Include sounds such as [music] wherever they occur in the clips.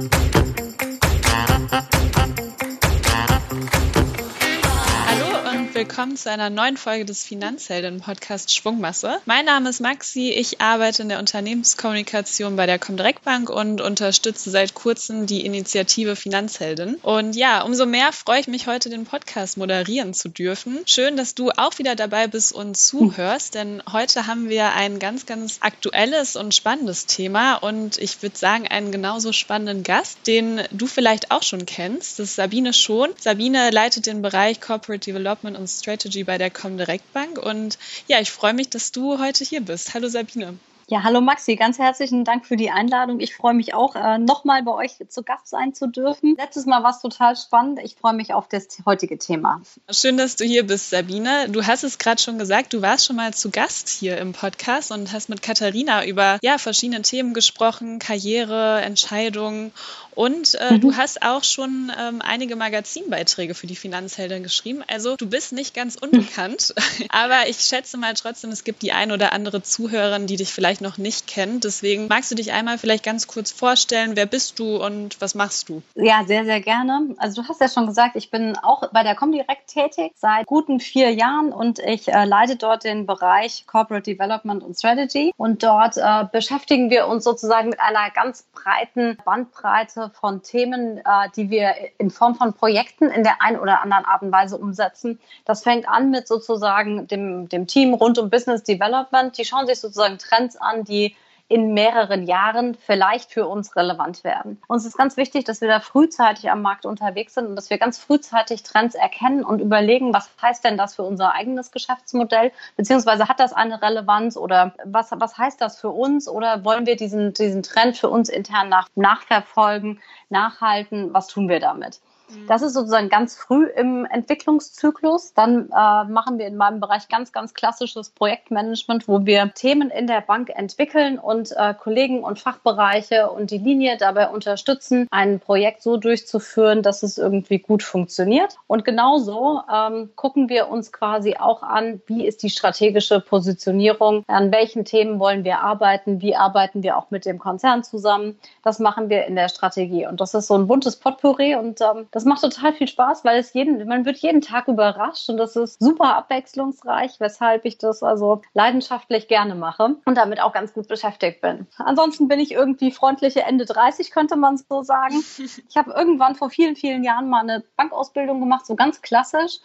Thank you. Willkommen zu einer neuen Folge des Finanzhelden-Podcasts Schwungmasse. Mein Name ist Maxi, ich arbeite in der Unternehmenskommunikation bei der Comdirect Bank und unterstütze seit kurzem die Initiative Finanzheldin. Und ja, umso mehr freue ich mich heute, den Podcast moderieren zu dürfen. Schön, dass du auch wieder dabei bist und zuhörst, denn heute haben wir ein ganz, ganz aktuelles und spannendes Thema und ich würde sagen, einen genauso spannenden Gast, den du vielleicht auch schon kennst. Das ist Sabine Schon. Sabine leitet den Bereich Corporate Development und Strategy bei der Comdirect Bank. Und ja, ich freue mich, dass du heute hier bist. Hallo Sabine. Ja, hallo Maxi, ganz herzlichen Dank für die Einladung. Ich freue mich auch, äh, nochmal bei euch zu Gast sein zu dürfen. Letztes Mal war es total spannend. Ich freue mich auf das heutige Thema. Schön, dass du hier bist, Sabine. Du hast es gerade schon gesagt, du warst schon mal zu Gast hier im Podcast und hast mit Katharina über ja, verschiedene Themen gesprochen, Karriere, Entscheidungen und äh, mhm. du hast auch schon ähm, einige Magazinbeiträge für die Finanzheldin geschrieben. Also du bist nicht ganz unbekannt. [laughs] Aber ich schätze mal trotzdem, es gibt die ein oder andere Zuhörerin, die dich vielleicht noch nicht kennt. Deswegen magst du dich einmal vielleicht ganz kurz vorstellen. Wer bist du und was machst du? Ja, sehr, sehr gerne. Also du hast ja schon gesagt, ich bin auch bei der Comdirect tätig seit guten vier Jahren und ich äh, leite dort den Bereich Corporate Development und Strategy. Und dort äh, beschäftigen wir uns sozusagen mit einer ganz breiten Bandbreite von Themen, äh, die wir in Form von Projekten in der einen oder anderen Art und Weise umsetzen. Das fängt an mit sozusagen dem, dem Team rund um Business Development. Die schauen sich sozusagen Trends an, die in mehreren Jahren vielleicht für uns relevant werden. Uns ist ganz wichtig, dass wir da frühzeitig am Markt unterwegs sind und dass wir ganz frühzeitig Trends erkennen und überlegen, was heißt denn das für unser eigenes Geschäftsmodell, beziehungsweise hat das eine Relevanz oder was, was heißt das für uns oder wollen wir diesen, diesen Trend für uns intern nach, nachverfolgen, nachhalten, was tun wir damit? Das ist sozusagen ganz früh im Entwicklungszyklus. Dann äh, machen wir in meinem Bereich ganz, ganz klassisches Projektmanagement, wo wir Themen in der Bank entwickeln und äh, Kollegen und Fachbereiche und die Linie dabei unterstützen, ein Projekt so durchzuführen, dass es irgendwie gut funktioniert. Und genauso ähm, gucken wir uns quasi auch an, wie ist die strategische Positionierung, an welchen Themen wollen wir arbeiten, wie arbeiten wir auch mit dem Konzern zusammen. Das machen wir in der Strategie. Und das ist so ein buntes Potpourri und ähm, das das macht total viel Spaß, weil es jeden, man wird jeden Tag überrascht und das ist super abwechslungsreich, weshalb ich das also leidenschaftlich gerne mache und damit auch ganz gut beschäftigt bin. Ansonsten bin ich irgendwie freundliche Ende 30, könnte man so sagen. [laughs] Ich habe irgendwann vor vielen, vielen Jahren mal eine Bankausbildung gemacht, so ganz klassisch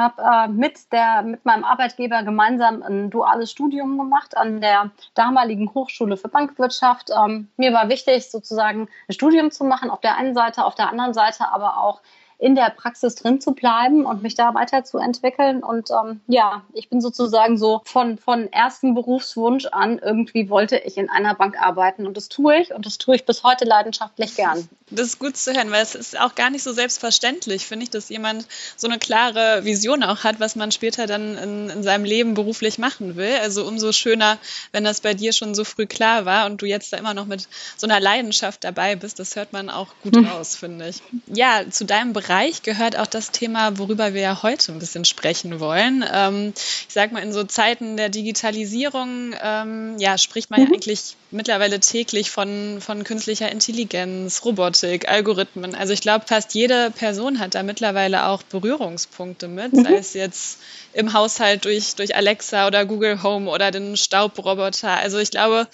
habe äh, mit, mit meinem Arbeitgeber gemeinsam ein duales Studium gemacht an der damaligen Hochschule für Bankwirtschaft. Ähm, mir war wichtig, sozusagen ein Studium zu machen, auf der einen Seite, auf der anderen Seite aber auch in der Praxis drin zu bleiben und mich da weiterzuentwickeln. Und ähm, ja, ich bin sozusagen so von, von ersten Berufswunsch an, irgendwie wollte ich in einer Bank arbeiten. Und das tue ich und das tue ich bis heute leidenschaftlich gern. Das ist gut zu hören, weil es ist auch gar nicht so selbstverständlich, finde ich, dass jemand so eine klare Vision auch hat, was man später dann in, in seinem Leben beruflich machen will. Also umso schöner, wenn das bei dir schon so früh klar war und du jetzt da immer noch mit so einer Leidenschaft dabei bist. Das hört man auch gut hm. raus, finde ich. Ja, zu deinem Bereich Bereich gehört auch das Thema, worüber wir ja heute ein bisschen sprechen wollen. Ähm, ich sage mal, in so Zeiten der Digitalisierung ähm, ja, spricht man mhm. ja eigentlich mittlerweile täglich von, von künstlicher Intelligenz, Robotik, Algorithmen. Also ich glaube, fast jede Person hat da mittlerweile auch Berührungspunkte mit, mhm. sei es jetzt im Haushalt durch, durch Alexa oder Google Home oder den Staubroboter. Also ich glaube,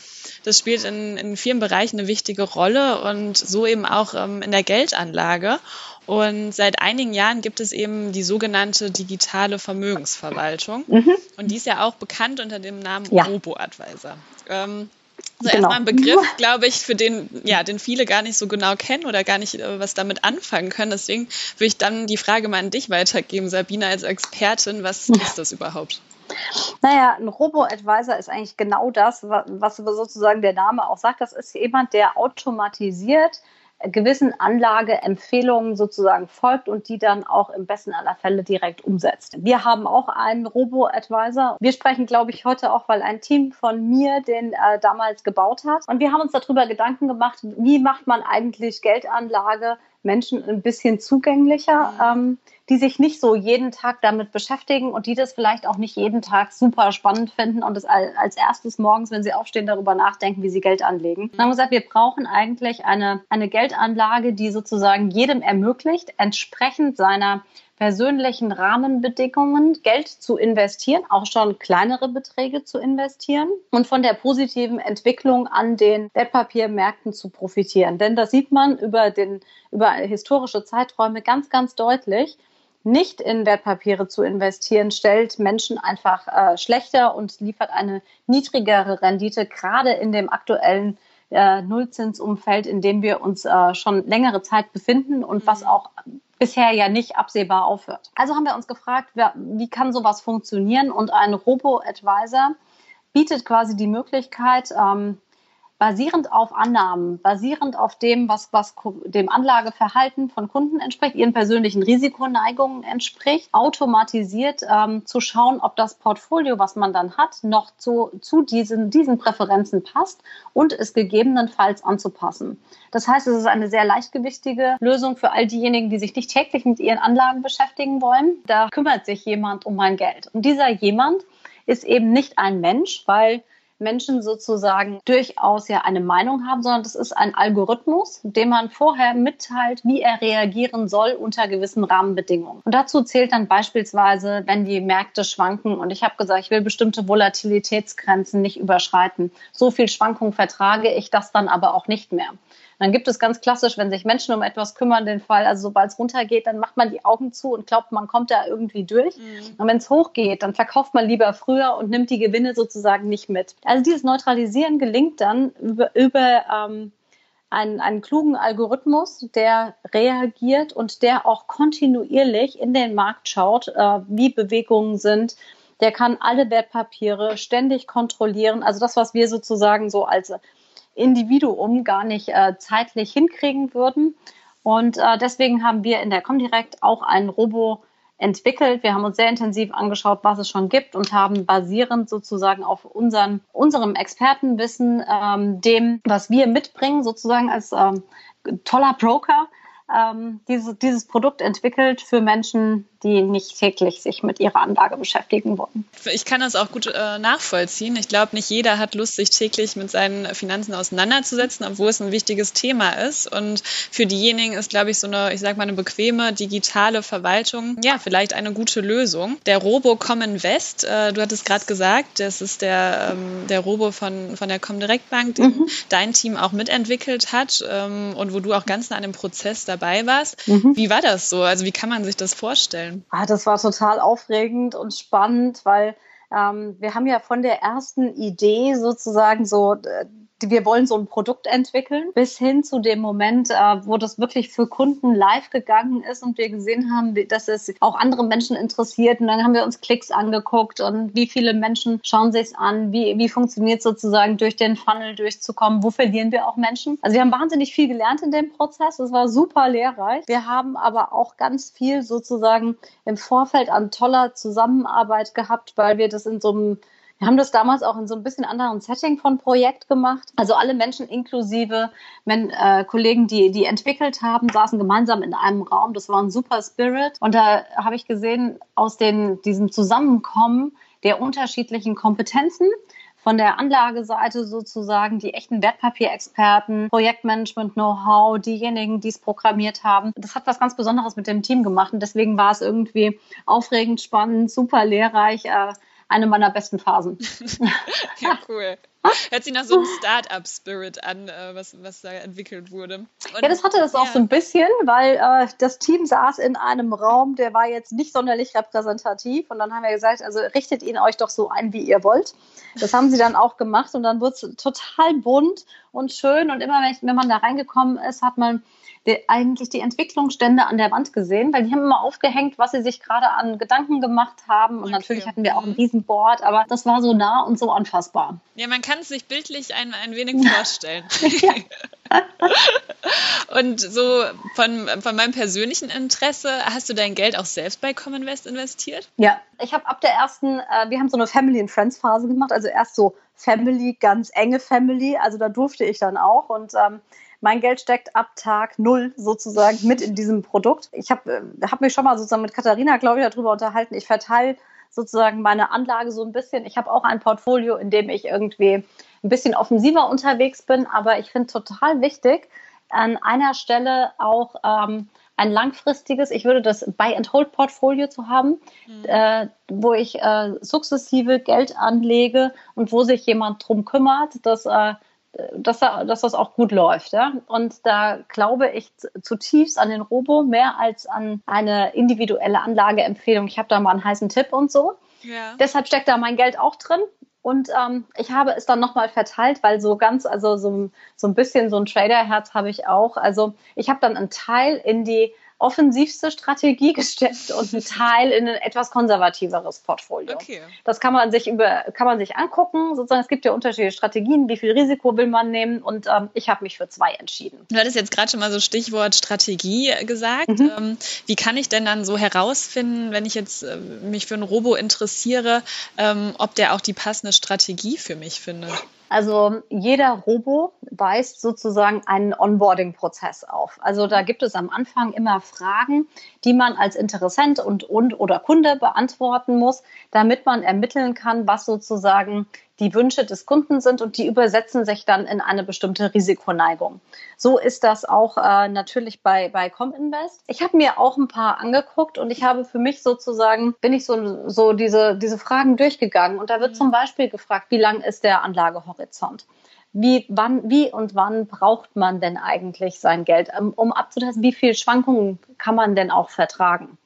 das spielt in, in vielen Bereichen eine wichtige Rolle und so eben auch ähm, in der Geldanlage. Und seit einigen Jahren gibt es eben die sogenannte digitale Vermögensverwaltung. Mhm. Und die ist ja auch bekannt unter dem Namen ja. Robo-Advisor. Ähm, also genau. erstmal ein Begriff, [laughs] glaube ich, für den, ja, den viele gar nicht so genau kennen oder gar nicht äh, was damit anfangen können. Deswegen würde ich dann die Frage mal an dich weitergeben, Sabine, als Expertin. Was ja. ist das überhaupt? Naja, ein Robo-Advisor ist eigentlich genau das, was sozusagen der Name auch sagt. Das ist jemand, der automatisiert gewissen Anlageempfehlungen sozusagen folgt und die dann auch im besten aller Fälle direkt umsetzt. Wir haben auch einen Robo-Advisor. Wir sprechen, glaube ich, heute auch, weil ein Team von mir den äh, damals gebaut hat. Und wir haben uns darüber Gedanken gemacht, wie macht man eigentlich Geldanlage Menschen ein bisschen zugänglicher, mhm. ähm, die sich nicht so jeden Tag damit beschäftigen und die das vielleicht auch nicht jeden Tag super spannend finden und das als erstes morgens, wenn sie aufstehen, darüber nachdenken, wie sie Geld anlegen. Dann haben wir gesagt, wir brauchen eigentlich eine, eine Geldanlage, die sozusagen jedem ermöglicht, entsprechend seiner persönlichen Rahmenbedingungen Geld zu investieren, auch schon kleinere Beträge zu investieren und von der positiven Entwicklung an den Wertpapiermärkten zu profitieren. Denn das sieht man über, den, über historische Zeiträume ganz, ganz deutlich. Nicht in Wertpapiere zu investieren, stellt Menschen einfach äh, schlechter und liefert eine niedrigere Rendite, gerade in dem aktuellen äh, Nullzinsumfeld, in dem wir uns äh, schon längere Zeit befinden und was mhm. auch bisher ja nicht absehbar aufhört. Also haben wir uns gefragt, wie kann sowas funktionieren? Und ein Robo-Advisor bietet quasi die Möglichkeit, ähm, basierend auf Annahmen, basierend auf dem, was, was dem Anlageverhalten von Kunden entspricht, ihren persönlichen Risikoneigungen entspricht, automatisiert ähm, zu schauen, ob das Portfolio, was man dann hat, noch zu, zu diesen, diesen Präferenzen passt und es gegebenenfalls anzupassen. Das heißt, es ist eine sehr leichtgewichtige Lösung für all diejenigen, die sich nicht täglich mit ihren Anlagen beschäftigen wollen. Da kümmert sich jemand um mein Geld. Und dieser jemand ist eben nicht ein Mensch, weil Menschen sozusagen durchaus ja eine Meinung haben, sondern das ist ein Algorithmus, dem man vorher mitteilt, wie er reagieren soll unter gewissen Rahmenbedingungen. Und dazu zählt dann beispielsweise, wenn die Märkte schwanken und ich habe gesagt, ich will bestimmte Volatilitätsgrenzen nicht überschreiten. So viel Schwankung vertrage ich das dann aber auch nicht mehr. Dann gibt es ganz klassisch, wenn sich Menschen um etwas kümmern, den Fall, also sobald es runtergeht, dann macht man die Augen zu und glaubt, man kommt da irgendwie durch. Mhm. Und wenn es hochgeht, dann verkauft man lieber früher und nimmt die Gewinne sozusagen nicht mit. Also dieses Neutralisieren gelingt dann über, über ähm, einen, einen klugen Algorithmus, der reagiert und der auch kontinuierlich in den Markt schaut, äh, wie Bewegungen sind. Der kann alle Wertpapiere ständig kontrollieren. Also das, was wir sozusagen so als Individuum gar nicht äh, zeitlich hinkriegen würden. Und äh, deswegen haben wir in der Comdirect auch einen Robo entwickelt. Wir haben uns sehr intensiv angeschaut, was es schon gibt und haben basierend sozusagen auf unseren, unserem Expertenwissen, ähm, dem, was wir mitbringen, sozusagen als ähm, toller Broker, ähm, diese, dieses Produkt entwickelt für Menschen, die nicht täglich sich mit ihrer Anlage beschäftigen wollen. Ich kann das auch gut äh, nachvollziehen. Ich glaube, nicht jeder hat Lust, sich täglich mit seinen Finanzen auseinanderzusetzen, obwohl es ein wichtiges Thema ist. Und für diejenigen ist, glaube ich, so eine, ich sage mal, eine bequeme digitale Verwaltung, ja, vielleicht eine gute Lösung. Der Robo Common West, äh, du hattest gerade gesagt, das ist der, ähm, der Robo von, von der Comdirect Bank, den mhm. dein Team auch mitentwickelt hat ähm, und wo du auch ganz nah an dem Prozess dabei warst. Mhm. Wie war das so? Also wie kann man sich das vorstellen? Ah, das war total aufregend und spannend, weil ähm, wir haben ja von der ersten Idee sozusagen so äh, wir wollen so ein Produkt entwickeln, bis hin zu dem Moment, äh, wo das wirklich für Kunden live gegangen ist und wir gesehen haben, dass es auch andere Menschen interessiert. Und dann haben wir uns Klicks angeguckt und wie viele Menschen schauen sich es an, wie, wie funktioniert sozusagen durch den Funnel durchzukommen, wo verlieren wir auch Menschen. Also wir haben wahnsinnig viel gelernt in dem Prozess. Es war super lehrreich. Wir haben aber auch ganz viel sozusagen im Vorfeld an toller Zusammenarbeit gehabt, weil wir das in so einem wir haben das damals auch in so ein bisschen anderen Setting von Projekt gemacht. Also alle Menschen inklusive men, äh, Kollegen, die die entwickelt haben, saßen gemeinsam in einem Raum. Das war ein super Spirit. Und da habe ich gesehen, aus den, diesem Zusammenkommen der unterschiedlichen Kompetenzen, von der Anlageseite sozusagen die echten Wertpapierexperten, Projektmanagement-Know-how, diejenigen, die es programmiert haben. Das hat was ganz Besonderes mit dem Team gemacht und deswegen war es irgendwie aufregend, spannend, super lehrreich. Eine meiner besten Phasen. [laughs] ja, cool. Hört sich nach so einem Start-up-Spirit an, äh, was, was da entwickelt wurde. Und, ja, das hatte das ja. auch so ein bisschen, weil äh, das Team saß in einem Raum, der war jetzt nicht sonderlich repräsentativ. Und dann haben wir gesagt, also richtet ihn euch doch so ein, wie ihr wollt. Das haben sie dann auch gemacht und dann wurde es total bunt und schön. Und immer, wenn, ich, wenn man da reingekommen ist, hat man die, eigentlich die Entwicklungsstände an der Wand gesehen, weil die haben immer aufgehängt, was sie sich gerade an Gedanken gemacht haben. Und okay. natürlich hatten wir auch ein mhm. Riesenboard, aber das war so nah und so anfassbar. Ja, man kann es sich bildlich ein, ein wenig vorstellen. [laughs] [laughs] und so von, von meinem persönlichen Interesse, hast du dein Geld auch selbst bei Commonvest investiert? Ja, ich habe ab der ersten, äh, wir haben so eine Family and Friends Phase gemacht, also erst so Family, ganz enge Family. Also da durfte ich dann auch und ähm, mein Geld steckt ab Tag null sozusagen mit in diesem Produkt. Ich habe äh, hab mich schon mal sozusagen mit Katharina, glaube ich, darüber unterhalten. Ich verteile sozusagen meine Anlage so ein bisschen. Ich habe auch ein Portfolio, in dem ich irgendwie ein bisschen offensiver unterwegs bin, aber ich finde total wichtig, an einer Stelle auch ähm, ein langfristiges, ich würde das Buy-and-Hold-Portfolio zu haben, mhm. äh, wo ich äh, sukzessive Geld anlege und wo sich jemand drum kümmert, dass, äh, dass, dass das auch gut läuft. Ja? Und da glaube ich zutiefst an den Robo mehr als an eine individuelle Anlageempfehlung. Ich habe da mal einen heißen Tipp und so. Ja. Deshalb steckt da mein Geld auch drin. Und ähm, ich habe es dann nochmal verteilt, weil so ganz, also so, so ein bisschen so ein Trader-Herz habe ich auch. Also ich habe dann einen Teil in die offensivste Strategie [laughs] gesteckt und ein Teil in ein etwas konservativeres Portfolio. Okay. Das kann man sich über, kann man sich angucken. Sozusagen, es gibt ja unterschiedliche Strategien, wie viel Risiko will man nehmen und ähm, ich habe mich für zwei entschieden. Du hattest jetzt gerade schon mal so Stichwort Strategie gesagt. Mhm. Ähm, wie kann ich denn dann so herausfinden, wenn ich jetzt äh, mich für ein Robo interessiere, ähm, ob der auch die passende Strategie für mich findet? Also jeder Robo weist sozusagen einen Onboarding-Prozess auf. Also da gibt es am Anfang immer Fragen, die man als Interessent und, und oder Kunde beantworten muss, damit man ermitteln kann, was sozusagen die Wünsche des Kunden sind und die übersetzen sich dann in eine bestimmte Risikoneigung. So ist das auch äh, natürlich bei, bei Cominvest. Ich habe mir auch ein paar angeguckt und ich habe für mich sozusagen, bin ich so, so diese, diese Fragen durchgegangen und da wird mhm. zum Beispiel gefragt, wie lang ist der Anlagehorizont? Wie, wann, wie und wann braucht man denn eigentlich sein Geld, um, um abzutasten, wie viel Schwankungen kann man denn auch vertragen?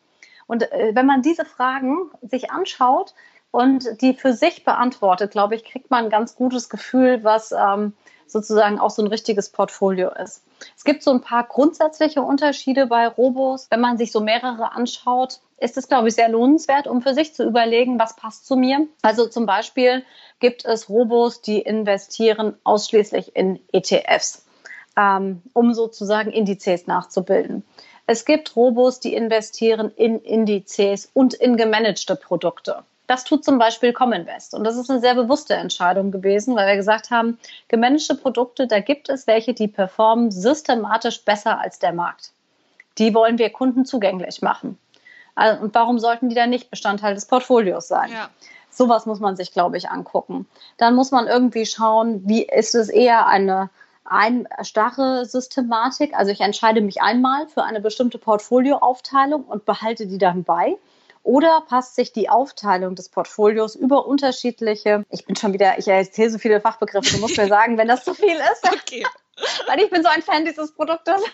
Und äh, wenn man diese Fragen sich anschaut, und die für sich beantwortet, glaube ich, kriegt man ein ganz gutes Gefühl, was ähm, sozusagen auch so ein richtiges Portfolio ist. Es gibt so ein paar grundsätzliche Unterschiede bei Robos. Wenn man sich so mehrere anschaut, ist es, glaube ich, sehr lohnenswert, um für sich zu überlegen, was passt zu mir. Also zum Beispiel gibt es Robos, die investieren ausschließlich in ETFs, ähm, um sozusagen Indizes nachzubilden. Es gibt Robos, die investieren in Indizes und in gemanagte Produkte. Das tut zum Beispiel Cominvest. Und das ist eine sehr bewusste Entscheidung gewesen, weil wir gesagt haben, gemanagte Produkte, da gibt es welche, die performen systematisch besser als der Markt. Die wollen wir Kunden zugänglich machen. Also, und warum sollten die dann nicht Bestandteil des Portfolios sein? Ja. Sowas muss man sich, glaube ich, angucken. Dann muss man irgendwie schauen, wie ist es eher eine ein starre Systematik. Also ich entscheide mich einmal für eine bestimmte Portfolioaufteilung und behalte die dann bei. Oder passt sich die Aufteilung des Portfolios über unterschiedliche, ich bin schon wieder, ich erzähle so viele Fachbegriffe, du musst mir sagen, wenn das zu viel ist. [laughs] Okay. [laughs] Weil ich bin so ein Fan dieses Produktes. [laughs]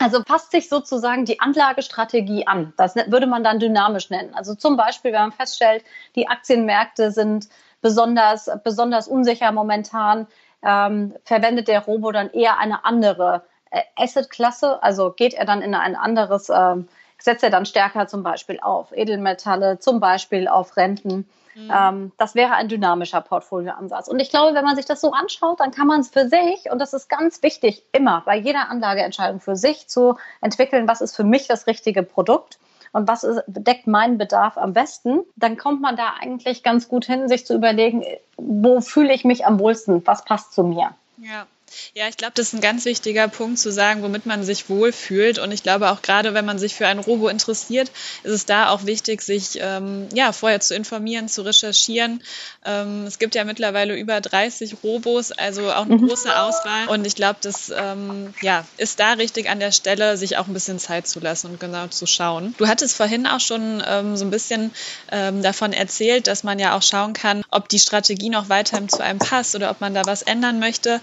Also passt sich sozusagen die Anlagestrategie an. Das würde man dann dynamisch nennen. Also zum Beispiel, wenn man feststellt, die Aktienmärkte sind besonders, besonders unsicher momentan, ähm, verwendet der Robo dann eher eine andere äh, Asset-Klasse. Also geht er dann in ein anderes ähm, setzt er dann stärker zum Beispiel auf Edelmetalle, zum Beispiel auf Renten. Mhm. Ähm, das wäre ein dynamischer Portfolioansatz. Und ich glaube, wenn man sich das so anschaut, dann kann man es für sich, und das ist ganz wichtig, immer bei jeder Anlageentscheidung für sich zu entwickeln, was ist für mich das richtige Produkt und was ist, deckt meinen Bedarf am besten, dann kommt man da eigentlich ganz gut hin, sich zu überlegen, wo fühle ich mich am wohlsten, was passt zu mir. Ja. Ja, ich glaube, das ist ein ganz wichtiger Punkt zu sagen, womit man sich wohlfühlt. Und ich glaube auch gerade, wenn man sich für ein Robo interessiert, ist es da auch wichtig, sich ähm, ja vorher zu informieren, zu recherchieren. Ähm, es gibt ja mittlerweile über 30 Robos, also auch eine mhm. große Auswahl. Und ich glaube, das ähm, ja, ist da richtig an der Stelle, sich auch ein bisschen Zeit zu lassen und genau zu schauen. Du hattest vorhin auch schon ähm, so ein bisschen ähm, davon erzählt, dass man ja auch schauen kann, ob die Strategie noch weiterhin zu einem passt oder ob man da was ändern möchte.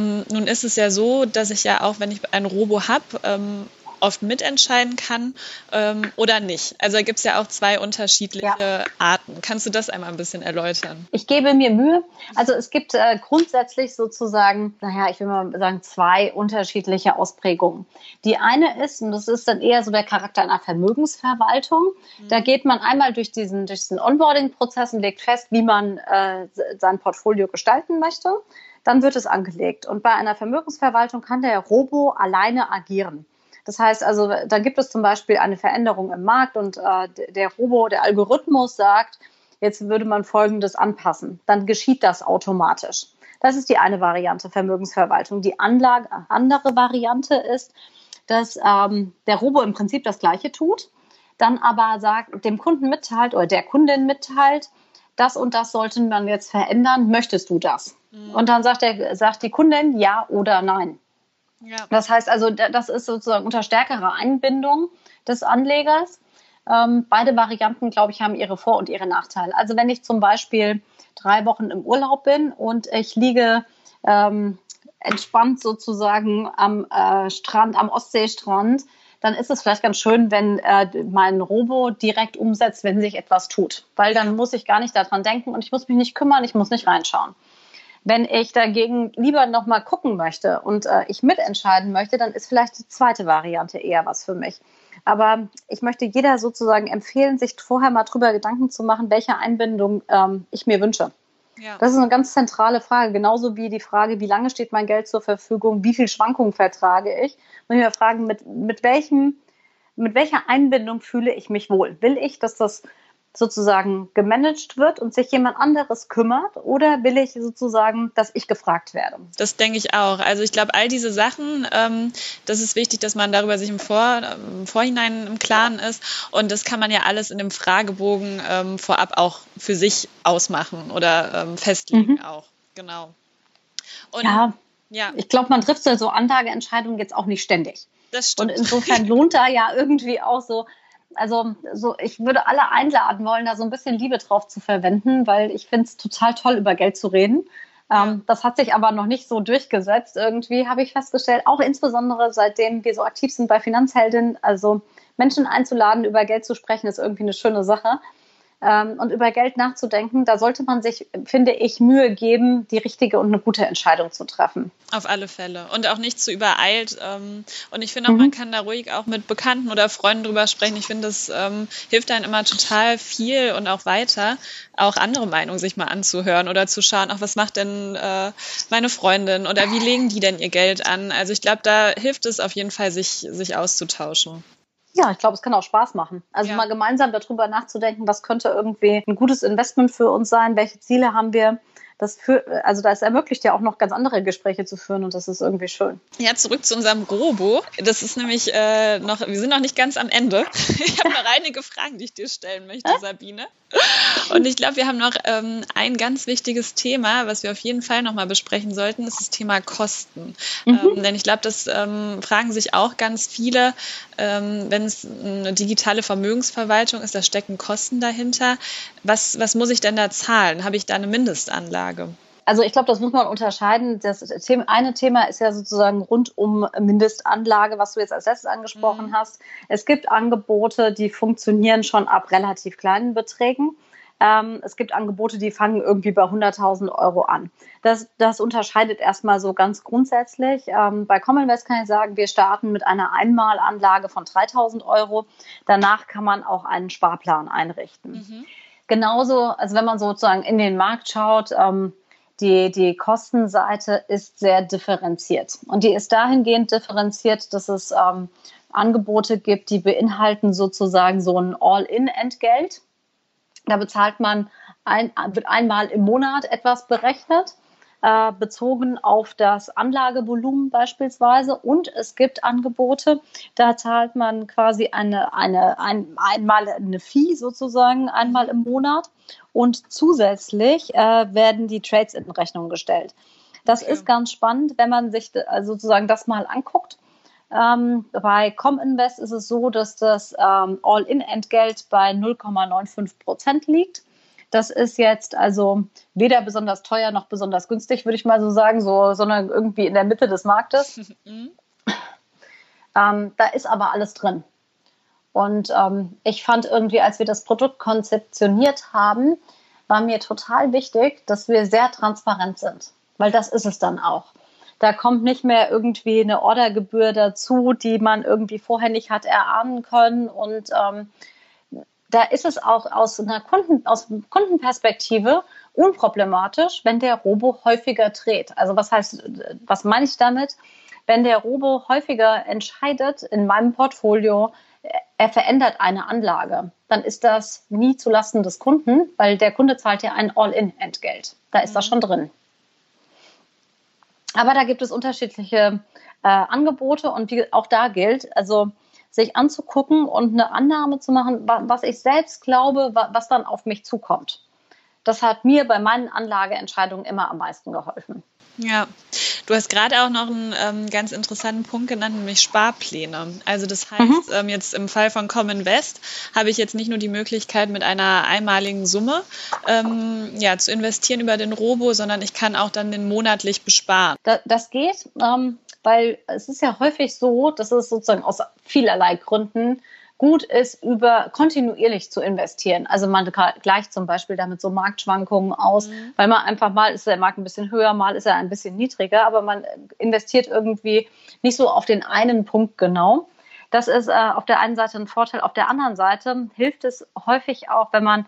Ähm, nun ist es ja so, dass ich ja auch, wenn ich ein Robo habe, ähm, oft mitentscheiden kann ähm, oder nicht. Also da gibt es ja auch zwei unterschiedliche ja. Arten. Kannst du das einmal ein bisschen erläutern? Ich gebe mir Mühe. Also es gibt äh, grundsätzlich sozusagen, naja, ich will mal sagen, zwei unterschiedliche Ausprägungen. Die eine ist, und das ist dann eher so der Charakter einer Vermögensverwaltung, mhm. da geht man einmal durch diesen, durch diesen Onboarding-Prozess und legt fest, wie man äh, sein Portfolio gestalten möchte dann wird es angelegt. Und bei einer Vermögensverwaltung kann der Robo alleine agieren. Das heißt also, da gibt es zum Beispiel eine Veränderung im Markt und äh, der Robo, der Algorithmus sagt, jetzt würde man Folgendes anpassen. Dann geschieht das automatisch. Das ist die eine Variante Vermögensverwaltung. Die Anlage, andere Variante ist, dass ähm, der Robo im Prinzip das Gleiche tut, dann aber sagt, dem Kunden mitteilt oder der Kundin mitteilt, das und das sollte man jetzt verändern, möchtest du das? Mhm. Und dann sagt, der, sagt die Kundin ja oder nein. Ja. Das heißt also, das ist sozusagen unter stärkerer Einbindung des Anlegers. Ähm, beide Varianten, glaube ich, haben ihre Vor- und ihre Nachteile. Also wenn ich zum Beispiel drei Wochen im Urlaub bin und ich liege ähm, entspannt sozusagen am äh, Strand, am Ostseestrand, dann ist es vielleicht ganz schön, wenn äh, mein Robo direkt umsetzt, wenn sich etwas tut. Weil dann muss ich gar nicht daran denken und ich muss mich nicht kümmern, ich muss nicht reinschauen. Wenn ich dagegen lieber nochmal gucken möchte und äh, ich mitentscheiden möchte, dann ist vielleicht die zweite Variante eher was für mich. Aber ich möchte jeder sozusagen empfehlen, sich vorher mal drüber Gedanken zu machen, welche Einbindung ähm, ich mir wünsche. Ja. Das ist eine ganz zentrale Frage, genauso wie die Frage, wie lange steht mein Geld zur Verfügung, wie viel Schwankungen vertrage ich. Und ich mir fragen, mit, mit, welchem, mit welcher Einbindung fühle ich mich wohl? Will ich, dass das sozusagen gemanagt wird und sich jemand anderes kümmert oder will ich sozusagen, dass ich gefragt werde? Das denke ich auch. Also ich glaube, all diese Sachen, ähm, das ist wichtig, dass man darüber sich im, Vor im Vorhinein im Klaren ist und das kann man ja alles in dem Fragebogen ähm, vorab auch für sich ausmachen oder ähm, festlegen mhm. auch. Genau. Und, ja, ja, ich glaube, man trifft so Anlageentscheidungen jetzt auch nicht ständig. Das stimmt. Und insofern lohnt da ja irgendwie auch so also so, ich würde alle einladen wollen, da so ein bisschen Liebe drauf zu verwenden, weil ich finde es total toll, über Geld zu reden. Ähm, das hat sich aber noch nicht so durchgesetzt. Irgendwie habe ich festgestellt, auch insbesondere seitdem wir so aktiv sind bei Finanzheldin, also Menschen einzuladen, über Geld zu sprechen, ist irgendwie eine schöne Sache ähm, und über Geld nachzudenken, da sollte man sich, finde ich, Mühe geben, die richtige und eine gute Entscheidung zu treffen. Auf alle Fälle. Und auch nicht zu übereilt. Ähm, und ich finde auch, mhm. man kann da ruhig auch mit Bekannten oder Freunden drüber sprechen. Ich finde, das ähm, hilft einem immer total viel und auch weiter, auch andere Meinungen sich mal anzuhören oder zu schauen, auch was macht denn äh, meine Freundin oder wie legen die denn ihr Geld an. Also ich glaube, da hilft es auf jeden Fall, sich, sich auszutauschen. Ja, ich glaube, es kann auch Spaß machen. Also ja. mal gemeinsam darüber nachzudenken, was könnte irgendwie ein gutes Investment für uns sein, welche Ziele haben wir das für, also das ermöglicht ja auch noch ganz andere Gespräche zu führen und das ist irgendwie schön. Ja, zurück zu unserem Robo. Das ist nämlich äh, noch, wir sind noch nicht ganz am Ende. [laughs] Ich habe noch einige Fragen, die ich dir stellen möchte, Sabine. Und ich glaube, wir haben noch ähm, ein ganz wichtiges Thema, was wir auf jeden Fall nochmal besprechen sollten, ist das Thema Kosten. Mhm. Ähm, denn ich glaube, das ähm, fragen sich auch ganz viele, ähm, wenn es eine digitale Vermögensverwaltung ist, da stecken Kosten dahinter. Was, was muss ich denn da zahlen? Habe ich da eine Mindestanlage? Also ich glaube, das muss man unterscheiden. Das Thema, eine Thema ist ja sozusagen rund um Mindestanlage, was du jetzt als letztes angesprochen mhm. hast. Es gibt Angebote, die funktionieren schon ab relativ kleinen Beträgen. Ähm, es gibt Angebote, die fangen irgendwie bei 100.000 Euro an. Das, das unterscheidet erstmal so ganz grundsätzlich. Ähm, bei Commonwealth kann ich sagen, wir starten mit einer Einmalanlage von 3.000 Euro. Danach kann man auch einen Sparplan einrichten. Mhm. Genauso, also wenn man sozusagen in den Markt schaut, ähm, die, die Kostenseite ist sehr differenziert. Und die ist dahingehend differenziert, dass es ähm, Angebote gibt, die beinhalten sozusagen so ein All-in-Entgelt. Da bezahlt man ein, wird einmal im Monat etwas berechnet, äh, bezogen auf das Anlagevolumen beispielsweise. Und es gibt Angebote, da zahlt man quasi eine, eine, ein, einmal eine Fee sozusagen, einmal im Monat. Und zusätzlich äh, werden die Trades in Rechnung gestellt. Das okay. ist ganz spannend, wenn man sich äh, sozusagen das mal anguckt. Ähm, bei Cominvest ist es so, dass das ähm, All-in-Entgelt bei 0,95 Prozent liegt. Das ist jetzt also weder besonders teuer noch besonders günstig, würde ich mal so sagen, so, sondern irgendwie in der Mitte des Marktes. [laughs] Mhm. ähm, da ist aber alles drin. Und ähm, ich fand irgendwie, als wir das Produkt konzeptioniert haben, war mir total wichtig, dass wir sehr transparent sind, weil das ist es dann auch. Da kommt nicht mehr irgendwie eine Ordergebühr dazu, die man irgendwie vorher nicht hat erahnen können. Und ähm, da ist es auch aus einer Kunden, aus Kundenperspektive unproblematisch, wenn der Robo häufiger dreht. Also was heißt, was meine ich damit? Wenn der Robo häufiger entscheidet in meinem Portfolio, er verändert eine Anlage, dann ist das nie zulasten des Kunden, weil der Kunde zahlt ja ein All-in-Entgelt. Da ist mhm. das schon drin. Aber da gibt es unterschiedliche äh, Angebote und wie auch da gilt, also sich anzugucken und eine Annahme zu machen, was ich selbst glaube, was dann auf mich zukommt. Das hat mir bei meinen Anlageentscheidungen immer am meisten geholfen. Ja, du hast gerade auch noch einen ähm, ganz interessanten Punkt genannt, nämlich Sparpläne. Also das heißt, mhm. ähm, jetzt im Fall von Common West habe ich jetzt nicht nur die Möglichkeit, mit einer einmaligen Summe ähm, ja, zu investieren über den Robo, sondern ich kann auch dann den monatlich besparen. Da, das geht, ähm, weil es ist ja häufig so, dass es sozusagen aus vielerlei Gründen gut ist, über kontinuierlich zu investieren. Also man gleicht zum Beispiel damit so Marktschwankungen aus, mhm. weil man einfach mal ist der Markt ein bisschen höher, mal ist er ein bisschen niedriger, aber man investiert irgendwie nicht so auf den einen Punkt genau. Das ist äh, auf der einen Seite ein Vorteil. Auf der anderen Seite hilft es häufig auch, wenn man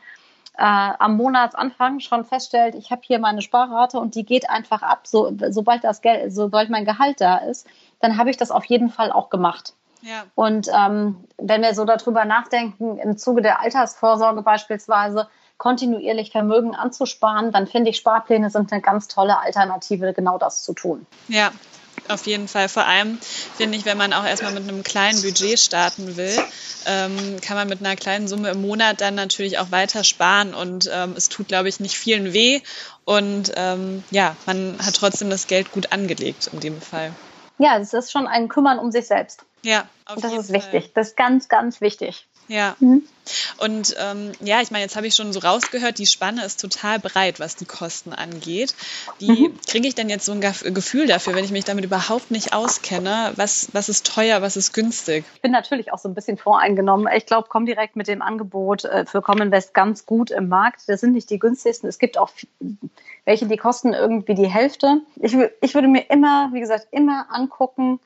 äh, am Monatsanfang schon feststellt, ich habe hier meine Sparrate und die geht einfach ab, so, sobald das Geld, sobald mein Gehalt da ist, dann habe ich das auf jeden Fall auch gemacht. Ja. Und ähm, wenn wir so darüber nachdenken, im Zuge der Altersvorsorge beispielsweise kontinuierlich Vermögen anzusparen, dann finde ich, Sparpläne sind eine ganz tolle Alternative, genau das zu tun. Ja, auf jeden Fall. Vor allem finde ich, wenn man auch erstmal mit einem kleinen Budget starten will, ähm, kann man mit einer kleinen Summe im Monat dann natürlich auch weiter sparen und ähm, es tut, glaube ich, nicht vielen weh und ähm, ja, man hat trotzdem das Geld gut angelegt in dem Fall. Ja, es ist schon ein Kümmern um sich selbst. Ja, auf und das ist Fall. wichtig. Das ist ganz, ganz wichtig. Ja. Mhm. Und ähm, ja, ich meine, jetzt habe ich schon so rausgehört, die Spanne ist total breit, was die Kosten angeht. Wie mhm. kriege ich denn jetzt so ein Gefühl dafür, wenn ich mich damit überhaupt nicht auskenne? Was, was ist teuer, was ist günstig? Ich bin natürlich auch so ein bisschen voreingenommen. Ich glaube, komm direkt mit dem Angebot äh, für Commonvest ganz gut im Markt. Das sind nicht die günstigsten. Es gibt auch welche, die kosten irgendwie die Hälfte. Ich, ich würde mir immer, wie gesagt, immer angucken,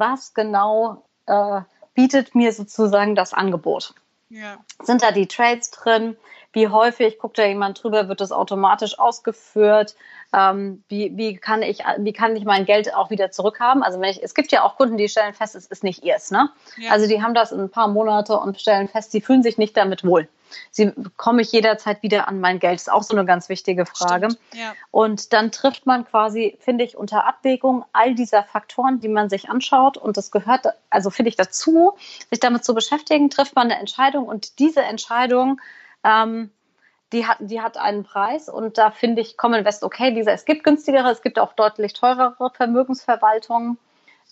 was genau äh, bietet mir sozusagen das Angebot. Ja. Sind da die Trades drin? Wie häufig guckt da jemand drüber? Wird das automatisch ausgeführt? Ähm, wie, wie, kann ich, wie kann ich mein Geld auch wieder zurückhaben? Also wenn ich, es gibt ja auch Kunden, die stellen fest, es ist nicht ihrs. Ne? Ja. Also die haben das in ein paar Monate und stellen fest, sie fühlen sich nicht damit wohl. Sie komme ich jederzeit wieder an mein Geld? Das ist auch so eine ganz wichtige Frage. Ja. Und dann trifft man quasi, finde ich, unter Abwägung all dieser Faktoren, die man sich anschaut. Und das gehört, also finde ich dazu, sich damit zu beschäftigen, trifft man eine Entscheidung. Und diese Entscheidung, ähm, die hat, die hat einen Preis und da finde ich Common West okay. Dieser, es gibt günstigere, es gibt auch deutlich teurere Vermögensverwaltungen.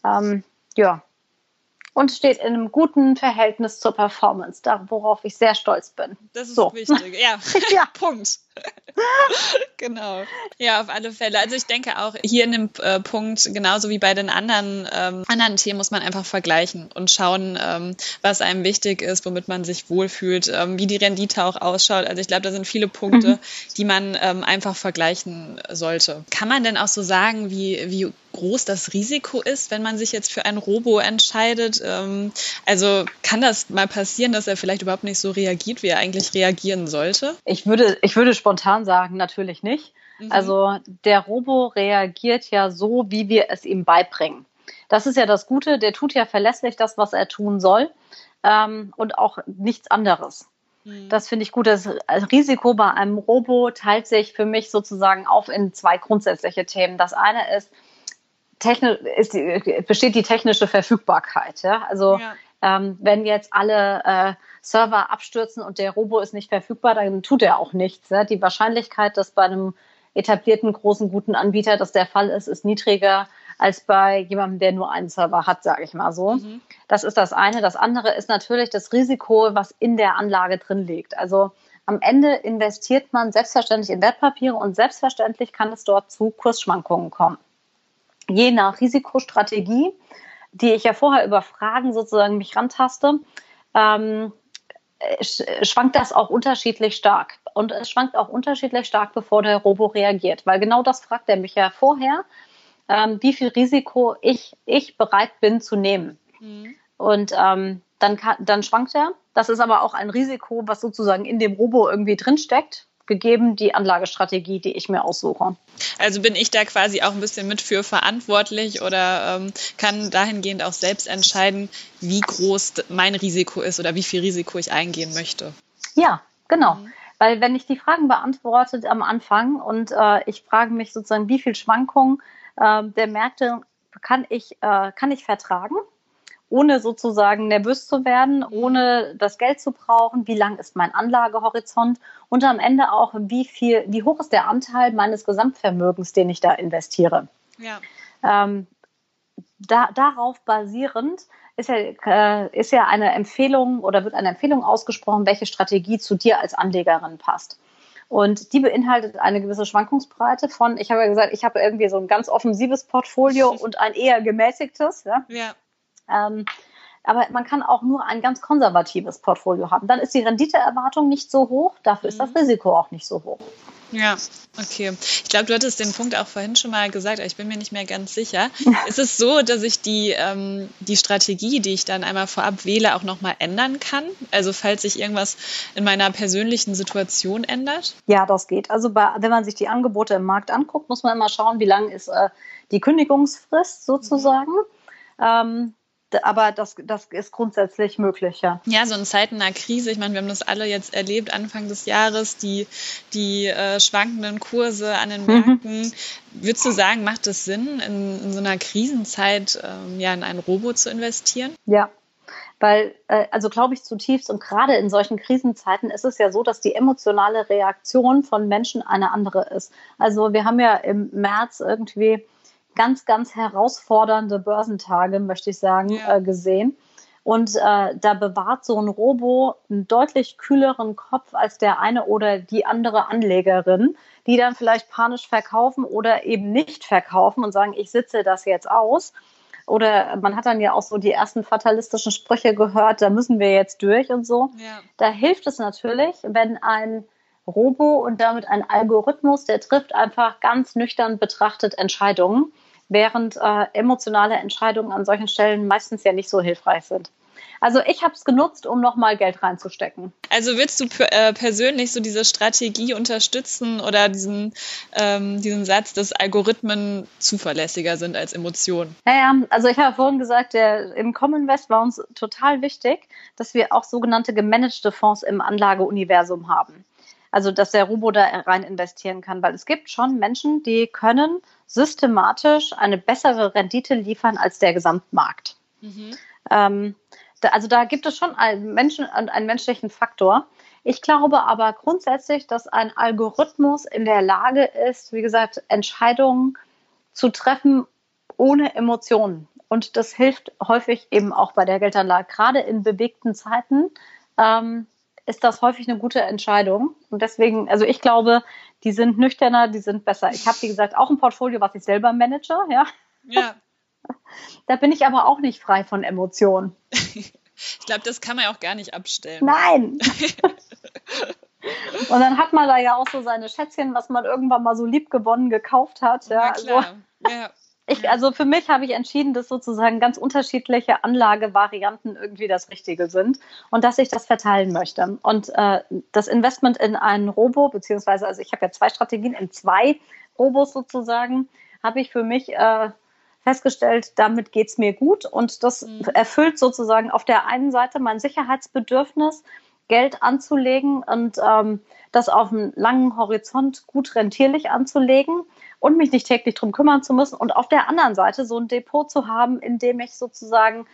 Ähm, ja, und steht in einem guten Verhältnis zur Performance, worauf ich sehr stolz bin. Das ist so. wichtig, ja. [laughs] [laughs] ja. Punkt. [laughs] genau. Ja, auf alle Fälle. Also ich denke auch hier in dem äh, Punkt, genauso wie bei den anderen, ähm, anderen Themen, muss man einfach vergleichen und schauen, ähm, was einem wichtig ist, womit man sich wohlfühlt, ähm, wie die Rendite auch ausschaut. Also ich glaube, da sind viele Punkte, mhm. die man ähm, einfach vergleichen sollte. Kann man denn auch so sagen, wie, wie groß das Risiko ist, wenn man sich jetzt für ein Robo entscheidet. Ähm, also kann das mal passieren, dass er vielleicht überhaupt nicht so reagiert, wie er eigentlich reagieren sollte? Ich würde, ich würde spontan sagen, natürlich nicht. Mhm. Also der Robo reagiert ja so, wie wir es ihm beibringen. Das ist ja das Gute, der tut ja verlässlich das, was er tun soll ähm, und auch nichts anderes. Mhm. Das finde ich gut. Das Risiko bei einem Robo teilt sich für mich sozusagen auf in zwei grundsätzliche Themen. Das eine ist, ist die, besteht die technische Verfügbarkeit. Ja? Also ja. Ähm, wenn jetzt alle äh, Server abstürzen und der Robo ist nicht verfügbar, dann tut er auch nichts. Ja? Die Wahrscheinlichkeit, dass bei einem etablierten großen guten Anbieter das der Fall ist, ist niedriger als bei jemandem, der nur einen Server hat, sage ich mal so. Mhm. Das ist das eine. Das andere ist natürlich das Risiko, was in der Anlage drin liegt. Also am Ende investiert man selbstverständlich in Wertpapiere und selbstverständlich kann es dort zu Kursschwankungen kommen je nach Risikostrategie, die ich ja vorher über Fragen sozusagen mich rantaste, ähm, schwankt das auch unterschiedlich stark. Und es schwankt auch unterschiedlich stark, bevor der Robo reagiert. Weil genau das fragt er mich ja vorher, ähm, wie viel Risiko ich, ich bereit bin zu nehmen. Mhm. Und ähm, dann, kann, dann schwankt er. Das ist aber auch ein Risiko, was sozusagen in dem Robo irgendwie drinsteckt. Gegeben die Anlagestrategie, die ich mir aussuche. Also bin ich da quasi auch ein bisschen mit für verantwortlich oder ähm, kann dahingehend auch selbst entscheiden, wie groß mein Risiko ist oder wie viel Risiko ich eingehen möchte. Ja, genau. Mhm. Weil wenn ich die Fragen beantwortet am Anfang und äh, ich frage mich sozusagen, wie viel Schwankungen äh, der Märkte kann ich, äh, kann ich vertragen, ohne sozusagen nervös zu werden, ohne das Geld zu brauchen, wie lang ist mein Anlagehorizont und am Ende auch, wie viel, wie hoch ist der Anteil meines Gesamtvermögens, den ich da investiere. Ja. Ähm, da, darauf basierend ist ja, äh, ist ja eine Empfehlung oder wird eine Empfehlung ausgesprochen, welche Strategie zu dir als Anlegerin passt. Und die beinhaltet eine gewisse Schwankungsbreite von, ich habe ja gesagt, ich habe irgendwie so ein ganz offensives Portfolio [laughs] und ein eher gemäßigtes. Ja. ja. Ähm, aber man kann auch nur ein ganz konservatives Portfolio haben. Dann ist die Renditeerwartung nicht so hoch, dafür ist das mhm. Risiko auch nicht so hoch. Ja, okay. Ich glaube, du hattest den Punkt auch vorhin schon mal gesagt, aber ich bin mir nicht mehr ganz sicher. [laughs] ist es so, dass ich die, ähm, die Strategie, die ich dann einmal vorab wähle, auch nochmal ändern kann? Also falls sich irgendwas in meiner persönlichen Situation ändert? Ja, das geht. Also bei, wenn man sich die Angebote im Markt anguckt, muss man immer schauen, wie lang ist äh, die Kündigungsfrist sozusagen. Mhm. Ähm, aber das, das ist grundsätzlich möglich, ja. Ja, so in Zeiten einer Krise, ich meine, wir haben das alle jetzt erlebt, Anfang des Jahres, die, die äh, schwankenden Kurse an den mhm. Märkten. Mhm. Würdest du sagen, macht es Sinn, in, in so einer Krisenzeit ähm, ja, in ein Robo zu investieren? Ja, weil, äh, also glaube ich zutiefst, und gerade in solchen Krisenzeiten ist es ja so, dass die emotionale Reaktion von Menschen eine andere ist. Also wir haben ja im März irgendwie ganz, ganz herausfordernde Börsentage, möchte ich sagen, ja. äh, gesehen. Und äh, da bewahrt so ein Robo einen deutlich kühleren Kopf als der eine oder die andere Anlegerin, die dann vielleicht panisch verkaufen oder eben nicht verkaufen und sagen, ich sitze das jetzt aus. Oder man hat dann ja auch so die ersten fatalistischen Sprüche gehört, da müssen wir jetzt durch und so. Ja. Da hilft es natürlich, wenn ein Robo und damit ein Algorithmus, der trifft einfach ganz nüchtern betrachtet Entscheidungen während äh, emotionale Entscheidungen an solchen Stellen meistens ja nicht so hilfreich sind. Also ich habe es genutzt, um nochmal Geld reinzustecken. Also willst du äh, persönlich so diese Strategie unterstützen oder diesen, ähm, diesen Satz, dass Algorithmen zuverlässiger sind als Emotionen? Naja, also ich habe vorhin gesagt, der, im Common-Invest war uns total wichtig, dass wir auch sogenannte gemanagte Fonds im Anlageuniversum haben. Also dass der Robo da rein investieren kann, weil es gibt schon Menschen, die können systematisch eine bessere Rendite liefern als der Gesamtmarkt. Mhm. Ähm, da, also da gibt es schon einen, Menschen, einen menschlichen Faktor. Ich glaube aber grundsätzlich, dass ein Algorithmus in der Lage ist, wie gesagt, Entscheidungen zu treffen ohne Emotionen. Und das hilft häufig eben auch bei der Geldanlage, gerade in bewegten Zeiten. Ähm, ist das häufig eine gute Entscheidung. Und deswegen, also ich glaube, die sind nüchterner, die sind besser. Ich habe, wie gesagt, auch ein Portfolio, was ich selber manage, ja. Ja. [laughs] Da bin ich aber auch nicht frei von Emotionen. Ich glaube, das kann man ja auch gar nicht abstellen. Nein. [laughs] Und dann hat man da ja auch so seine Schätzchen, was man irgendwann mal so lieb gewonnen gekauft hat. Ja, ja klar. Also, ja. Ich, also für mich habe ich entschieden, dass sozusagen ganz unterschiedliche Anlagevarianten irgendwie das Richtige sind und dass ich das verteilen möchte. Und äh, das Investment in einen Robo, beziehungsweise, also ich habe ja zwei Strategien, in zwei Robos sozusagen, habe ich für mich äh, festgestellt, damit geht es mir gut und das mhm. erfüllt sozusagen auf der einen Seite mein Sicherheitsbedürfnis, Geld anzulegen und ähm, das auf einem langen Horizont gut rentierlich anzulegen und mich nicht täglich darum kümmern zu müssen und auf der anderen Seite so ein Depot zu haben, in dem ich sozusagen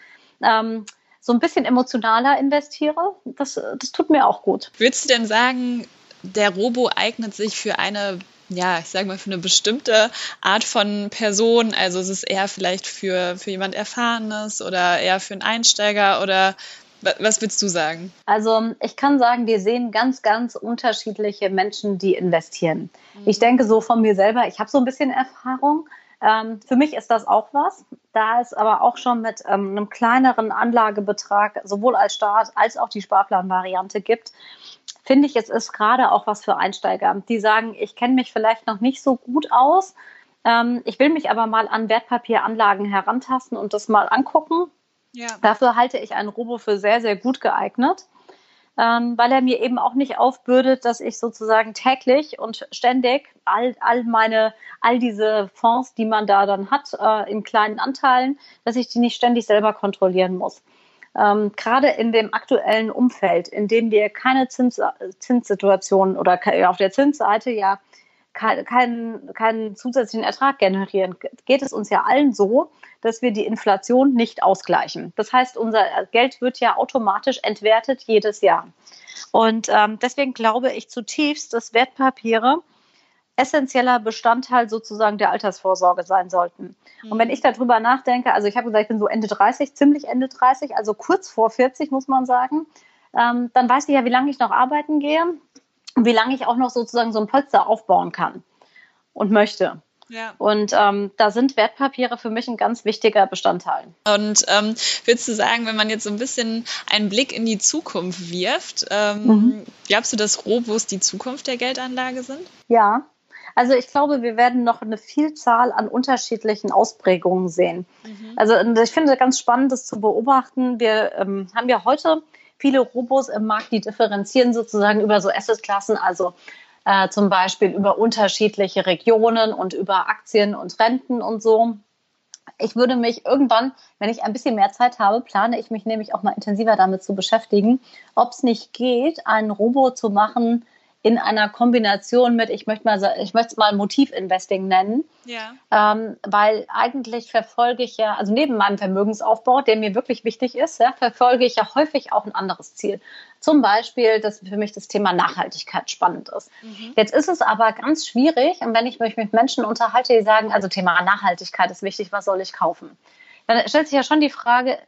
ähm, so ein bisschen emotionaler investiere, das, das tut mir auch gut. Würdest du denn sagen, der Robo eignet sich für eine ja, ich sage mal, für eine bestimmte Art von Person. Also es ist eher vielleicht für, für jemand Erfahrenes oder eher für einen Einsteiger oder was würdest du sagen? Also ich kann sagen, wir sehen ganz, ganz unterschiedliche Menschen, die investieren. Mhm. Ich denke so von mir selber, ich habe so ein bisschen Erfahrung. Ähm, für mich ist das auch was. Da es aber auch schon mit ähm, einem kleineren Anlagebetrag sowohl als Start als auch die Sparplanvariante gibt, finde ich, es ist gerade auch was für Einsteiger, die sagen, ich kenne mich vielleicht noch nicht so gut aus. Ähm, ich will mich aber mal an Wertpapieranlagen herantasten und das mal angucken. Ja. Dafür halte ich ein Robo für sehr, sehr gut geeignet. ähm, weil er mir eben auch nicht aufbürdet, dass ich sozusagen täglich und ständig all, all meine, all diese Fonds, die man da dann hat, äh, in kleinen Anteilen, dass ich die nicht ständig selber kontrollieren muss. Ähm, gerade in dem aktuellen Umfeld, in dem wir keine Zins, Zinssituation oder auf der Zinsseite ja keinen kein zusätzlichen Ertrag generieren, geht es uns ja allen so, dass wir die Inflation nicht ausgleichen. Das heißt, unser Geld wird ja automatisch entwertet jedes Jahr. Und ähm, deswegen glaube ich zutiefst, dass Wertpapiere essentieller Bestandteil sozusagen der Altersvorsorge sein sollten. Mhm. Und wenn ich darüber nachdenke, also ich habe gesagt, ich bin so Ende 30, ziemlich Ende 30, also kurz vor 40 muss man sagen, ähm, dann weiß ich ja, wie lange ich noch arbeiten gehe wie lange ich auch noch sozusagen so ein Polster aufbauen kann und möchte. Ja. Und ähm, da sind Wertpapiere für mich ein ganz wichtiger Bestandteil. Und ähm, würdest du sagen, wenn man jetzt so ein bisschen einen Blick in die Zukunft wirft, ähm, mhm. glaubst du, dass Robos die Zukunft der Geldanlage sind? Ja. Also ich glaube, wir werden noch eine Vielzahl an unterschiedlichen Ausprägungen sehen. Mhm. Also ich finde es ganz spannend, das zu beobachten. Wir ähm, haben ja heute viele Robos im Markt, die differenzieren sozusagen über so Assetklassen, also äh, zum Beispiel über unterschiedliche Regionen und über Aktien und Renten und so. Ich würde mich irgendwann, wenn ich ein bisschen mehr Zeit habe, plane ich mich nämlich auch mal intensiver damit zu beschäftigen, ob es nicht geht, einen Robo zu machen, in einer Kombination mit, ich möchte mal, ich möchte es mal Motivinvesting nennen, ja. ähm, weil eigentlich verfolge ich ja, also neben meinem Vermögensaufbau, der mir wirklich wichtig ist, ja, verfolge ich ja häufig auch ein anderes Ziel. Zum Beispiel, dass für mich das Thema Nachhaltigkeit spannend ist. Mhm. Jetzt ist es aber ganz schwierig, und wenn ich mich mit Menschen unterhalte, die sagen, also Thema Nachhaltigkeit ist wichtig, was soll ich kaufen? Dann stellt sich ja schon die Frage,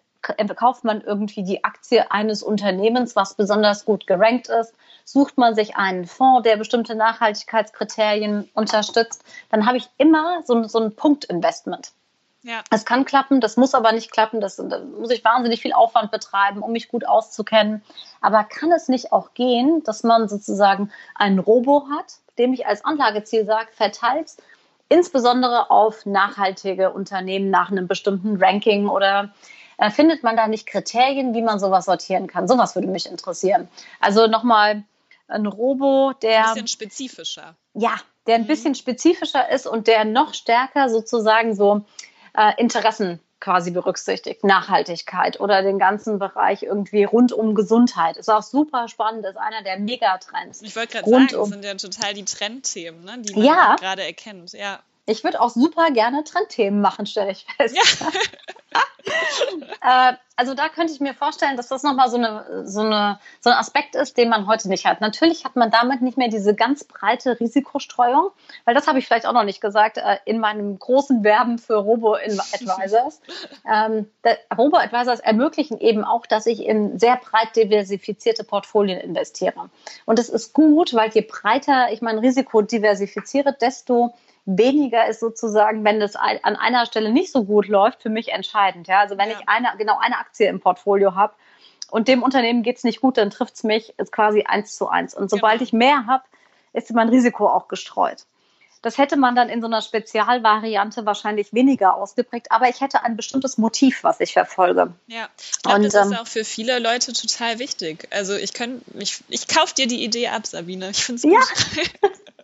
kauft man irgendwie die Aktie eines Unternehmens, was besonders gut gerankt ist? Sucht man sich einen Fonds, der bestimmte Nachhaltigkeitskriterien unterstützt? Dann habe ich immer so, so ein Punktinvestment. Ja. Es kann klappen, das muss aber nicht klappen. Das, da muss ich wahnsinnig viel Aufwand betreiben, um mich gut auszukennen. Aber kann es nicht auch gehen, dass man sozusagen einen Robo hat, dem ich als Anlageziel sage, verteilt insbesondere auf nachhaltige Unternehmen nach einem bestimmten Ranking oder äh, findet man da nicht Kriterien, wie man sowas sortieren kann? Sowas würde mich interessieren. Also nochmal ein Robo, der. Ein bisschen spezifischer. Ja, der ein mhm. bisschen spezifischer ist und der noch stärker sozusagen so äh, Interessen quasi berücksichtigt, Nachhaltigkeit oder den ganzen Bereich irgendwie rund um Gesundheit. Ist auch super spannend, ist einer der Megatrends. Ich wollte gerade sagen, das sind ja total die Trendthemen, ne, die man ja. gerade erkennt. Ja. Ich würde auch super gerne Trendthemen machen, stelle ich fest. Ja. [laughs] [laughs] äh, also da könnte ich mir vorstellen, dass das nochmal so, eine, so, eine, so ein Aspekt ist, den man heute nicht hat. Natürlich hat man damit nicht mehr diese ganz breite Risikostreuung, weil das habe ich vielleicht auch noch nicht gesagt äh, in meinem großen Werben für Robo-Advisors. [laughs] ähm, Robo-Advisors ermöglichen eben auch, dass ich in sehr breit diversifizierte Portfolien investiere. Und das ist gut, weil je breiter ich mein Risiko diversifiziere, desto weniger ist sozusagen, wenn das an einer Stelle nicht so gut läuft, für mich entscheidend. Ja? Also wenn ja. ich eine, genau eine Aktie im Portfolio habe und dem Unternehmen geht es nicht gut, dann trifft es mich ist quasi eins zu eins. Und sobald genau. ich mehr habe, ist mein Risiko auch gestreut. Das hätte man dann in so einer Spezialvariante wahrscheinlich weniger ausgeprägt, aber ich hätte ein bestimmtes Motiv, was ich verfolge. Ja, ich glaube, das ähm, ist auch für viele Leute total wichtig. Also ich ich, ich kaufe dir die Idee ab, Sabine. Ich finde es gut. Ja. [laughs]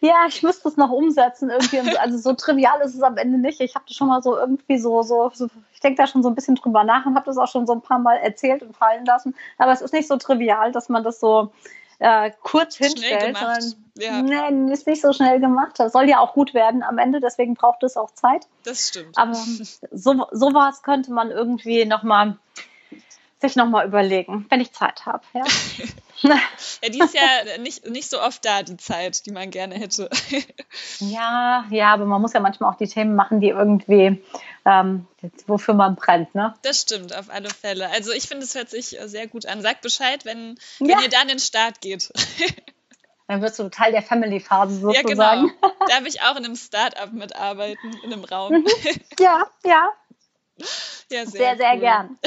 ja, ich müsste es noch umsetzen irgendwie. Also so trivial ist es am Ende nicht. Ich habe das schon mal so irgendwie so, so, so ich denke da schon so ein bisschen drüber nach und habe das auch schon so ein paar Mal erzählt und fallen lassen. Aber es ist nicht so trivial, dass man das so äh, kurz hinstellt. Ja. Nee, ist nicht so schnell gemacht. Das soll ja auch gut werden am Ende, deswegen braucht es auch Zeit. Das stimmt. Aber so, sowas könnte man irgendwie nochmal sich nochmal überlegen, wenn ich Zeit habe. Ja. [laughs] ja, die ist ja nicht, nicht so oft da, die Zeit, die man gerne hätte. [laughs] ja, ja, aber man muss ja manchmal auch die Themen machen, die irgendwie, ähm, wofür man brennt, ne? Das stimmt, auf alle Fälle. Also ich finde, es hört sich sehr gut an. Sag Bescheid, wenn, wenn ja. ihr dann in den Start geht. [laughs] Dann wirst du Teil der Family-Phase sozusagen. Ja, genau. [laughs] Darf ich auch in einem Start-up mitarbeiten, in einem Raum? Mhm. Ja, ja. Ja, sehr, sehr, sehr gern.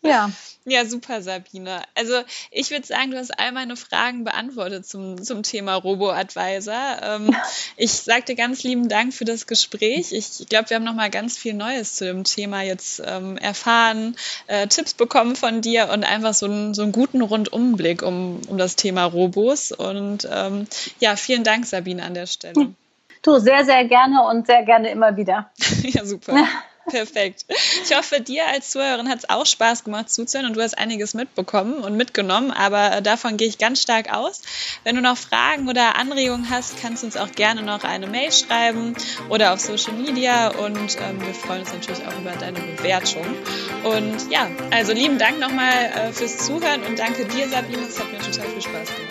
Ja. Ja, super, Sabine. Also ich würde sagen, du hast all meine Fragen beantwortet zum, zum Thema Robo-Advisor. Ähm, [laughs] ich sage dir ganz lieben Dank für das Gespräch. Ich glaube, wir haben noch mal ganz viel Neues zu dem Thema jetzt ähm, erfahren, äh, Tipps bekommen von dir und einfach so, ein, so einen guten Rundumblick um, um das Thema Robos. Und ähm, ja, vielen Dank, Sabine, an der Stelle. Du, sehr, sehr gerne und sehr gerne immer wieder. [laughs] ja, super. [laughs] Perfekt. Ich hoffe, dir als Zuhörerin hat es auch Spaß gemacht zuzuhören und du hast einiges mitbekommen und mitgenommen, aber davon gehe ich ganz stark aus. Wenn du noch Fragen oder Anregungen hast, kannst du uns auch gerne noch eine Mail schreiben oder auf Social Media und ähm, wir freuen uns natürlich auch über deine Bewertung. Und ja, also lieben Dank nochmal äh, fürs Zuhören und danke dir, Sabine. Es hat mir total viel Spaß gemacht.